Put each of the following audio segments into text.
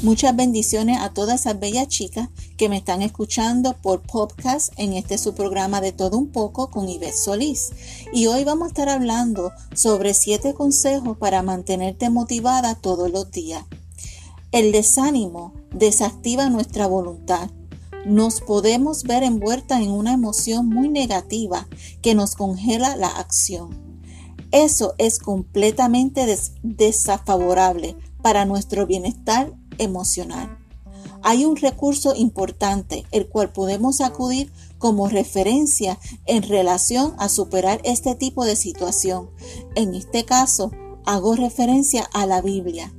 Muchas bendiciones a todas esas bellas chicas que me están escuchando por podcast en este su programa de todo un poco con Ives Solís. Y hoy vamos a estar hablando sobre siete consejos para mantenerte motivada todos los días. El desánimo desactiva nuestra voluntad. Nos podemos ver envueltas en una emoción muy negativa que nos congela la acción. Eso es completamente desfavorable para nuestro bienestar emocional. Hay un recurso importante el cual podemos acudir como referencia en relación a superar este tipo de situación. En este caso, hago referencia a la Biblia.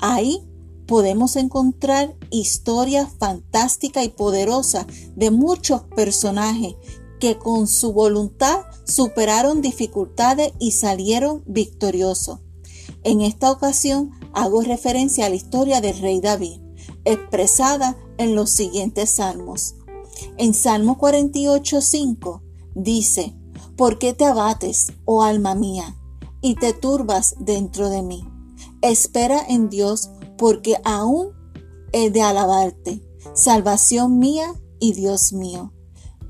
Ahí podemos encontrar historias fantásticas y poderosas de muchos personajes que con su voluntad superaron dificultades y salieron victoriosos. En esta ocasión hago referencia a la historia del rey David, expresada en los siguientes salmos. En Salmo 48.5 dice, ¿por qué te abates, oh alma mía, y te turbas dentro de mí? Espera en Dios, porque aún he de alabarte, salvación mía y Dios mío.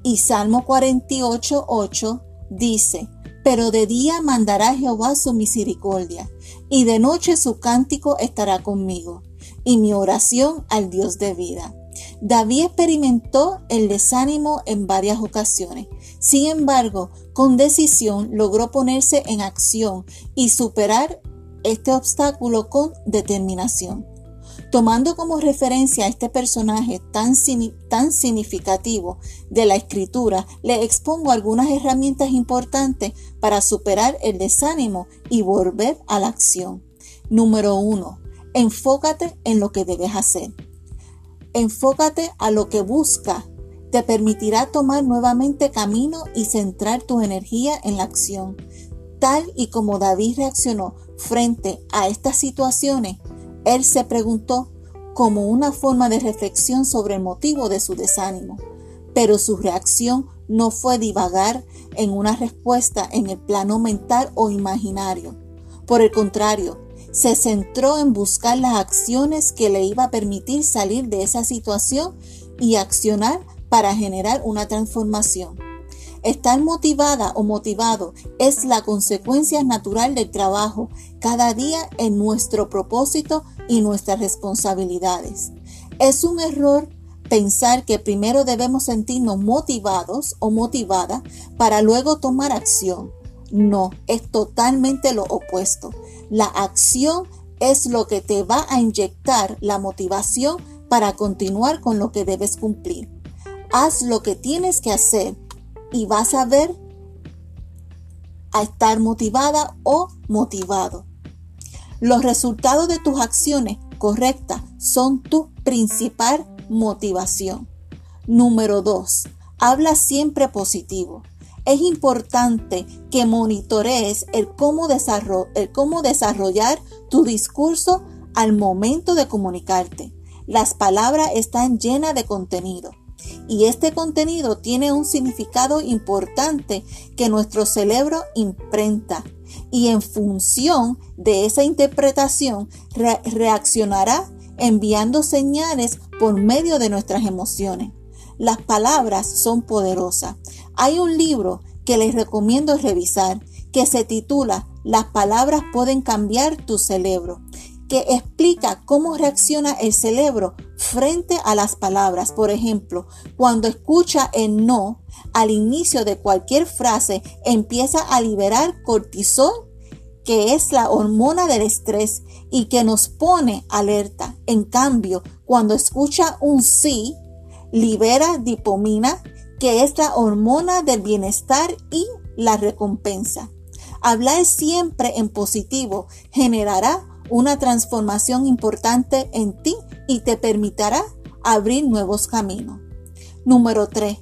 Y Salmo 48.8 dice, pero de día mandará Jehová su misericordia, y de noche su cántico estará conmigo, y mi oración al Dios de vida. David experimentó el desánimo en varias ocasiones. Sin embargo, con decisión logró ponerse en acción y superar este obstáculo con determinación. Tomando como referencia a este personaje tan, tan significativo de la escritura, le expongo algunas herramientas importantes para superar el desánimo y volver a la acción. Número uno, enfócate en lo que debes hacer. Enfócate a lo que busca. Te permitirá tomar nuevamente camino y centrar tu energía en la acción. Tal y como David reaccionó frente a estas situaciones, él se preguntó como una forma de reflexión sobre el motivo de su desánimo, pero su reacción no fue divagar en una respuesta en el plano mental o imaginario. Por el contrario, se centró en buscar las acciones que le iba a permitir salir de esa situación y accionar para generar una transformación. Estar motivada o motivado es la consecuencia natural del trabajo cada día en nuestro propósito y nuestras responsabilidades. Es un error pensar que primero debemos sentirnos motivados o motivada para luego tomar acción. No, es totalmente lo opuesto. La acción es lo que te va a inyectar la motivación para continuar con lo que debes cumplir. Haz lo que tienes que hacer y vas a ver a estar motivada o motivado. Los resultados de tus acciones correctas son tu principal motivación. Número 2. Habla siempre positivo. Es importante que monitorees el cómo, el cómo desarrollar tu discurso al momento de comunicarte. Las palabras están llenas de contenido y este contenido tiene un significado importante que nuestro cerebro imprenta y en función de esa interpretación reaccionará enviando señales por medio de nuestras emociones. Las palabras son poderosas. Hay un libro que les recomiendo revisar que se titula Las palabras pueden cambiar tu cerebro que explica cómo reacciona el cerebro frente a las palabras. Por ejemplo, cuando escucha el no al inicio de cualquier frase, empieza a liberar cortisol, que es la hormona del estrés y que nos pone alerta. En cambio, cuando escucha un sí, libera dipamina, que es la hormona del bienestar y la recompensa. Hablar siempre en positivo generará una transformación importante en ti y te permitirá abrir nuevos caminos. Número 3.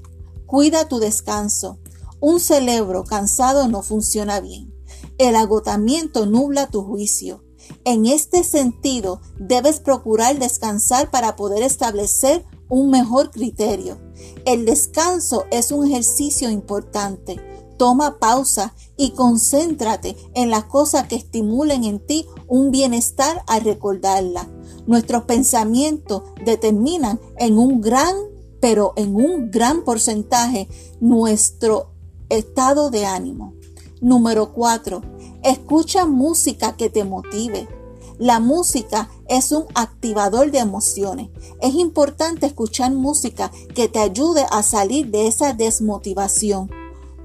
Cuida tu descanso. Un cerebro cansado no funciona bien. El agotamiento nubla tu juicio. En este sentido, debes procurar descansar para poder establecer un mejor criterio. El descanso es un ejercicio importante Toma pausa y concéntrate en las cosas que estimulen en ti un bienestar al recordarla. Nuestros pensamientos determinan en un gran, pero en un gran porcentaje nuestro estado de ánimo. Número 4. Escucha música que te motive. La música es un activador de emociones. Es importante escuchar música que te ayude a salir de esa desmotivación.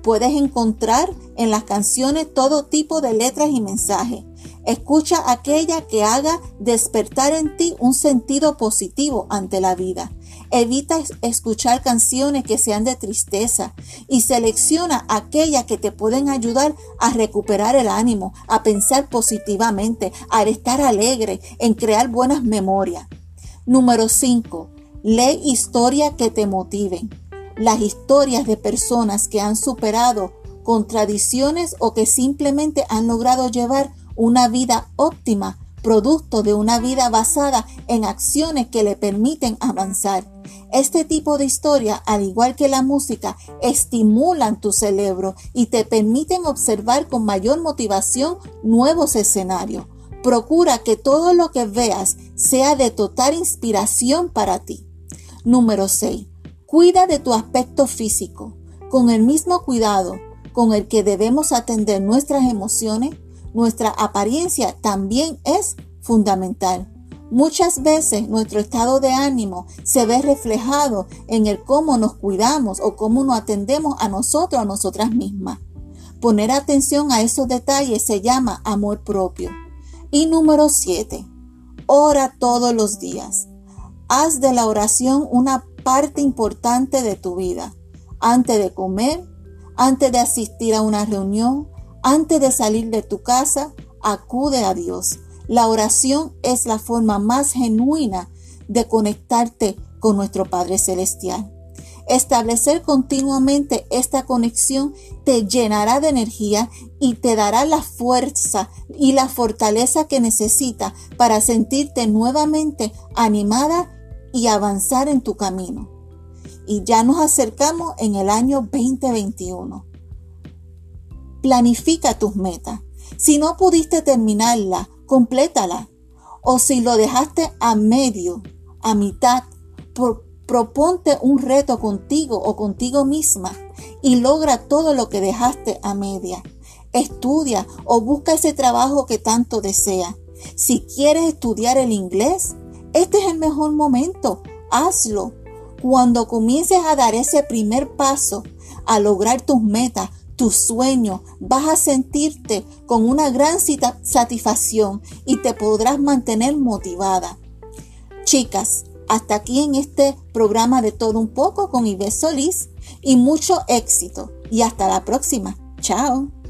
Puedes encontrar en las canciones todo tipo de letras y mensajes. Escucha aquella que haga despertar en ti un sentido positivo ante la vida. Evita escuchar canciones que sean de tristeza y selecciona aquellas que te pueden ayudar a recuperar el ánimo, a pensar positivamente, a estar alegre, en crear buenas memorias. Número 5. Lee historias que te motiven. Las historias de personas que han superado contradicciones o que simplemente han logrado llevar una vida óptima, producto de una vida basada en acciones que le permiten avanzar. Este tipo de historia, al igual que la música, estimulan tu cerebro y te permiten observar con mayor motivación nuevos escenarios. Procura que todo lo que veas sea de total inspiración para ti. Número 6. Cuida de tu aspecto físico. Con el mismo cuidado con el que debemos atender nuestras emociones, nuestra apariencia también es fundamental. Muchas veces nuestro estado de ánimo se ve reflejado en el cómo nos cuidamos o cómo nos atendemos a nosotros, a nosotras mismas. Poner atención a esos detalles se llama amor propio. Y número 7. Ora todos los días. Haz de la oración una parte importante de tu vida. Antes de comer, antes de asistir a una reunión, antes de salir de tu casa, acude a Dios. La oración es la forma más genuina de conectarte con nuestro Padre Celestial. Establecer continuamente esta conexión te llenará de energía y te dará la fuerza y la fortaleza que necesitas para sentirte nuevamente animada y avanzar en tu camino. Y ya nos acercamos en el año 2021. Planifica tus metas. Si no pudiste terminarla, complétala. O si lo dejaste a medio, a mitad, proponte un reto contigo o contigo misma y logra todo lo que dejaste a media. Estudia o busca ese trabajo que tanto deseas. Si quieres estudiar el inglés, este es el mejor momento. Hazlo. Cuando comiences a dar ese primer paso a lograr tus metas, tu sueño, vas a sentirte con una gran satisfacción y te podrás mantener motivada. Chicas, hasta aquí en este programa de todo un poco con Ives Solís y mucho éxito. Y hasta la próxima. Chao.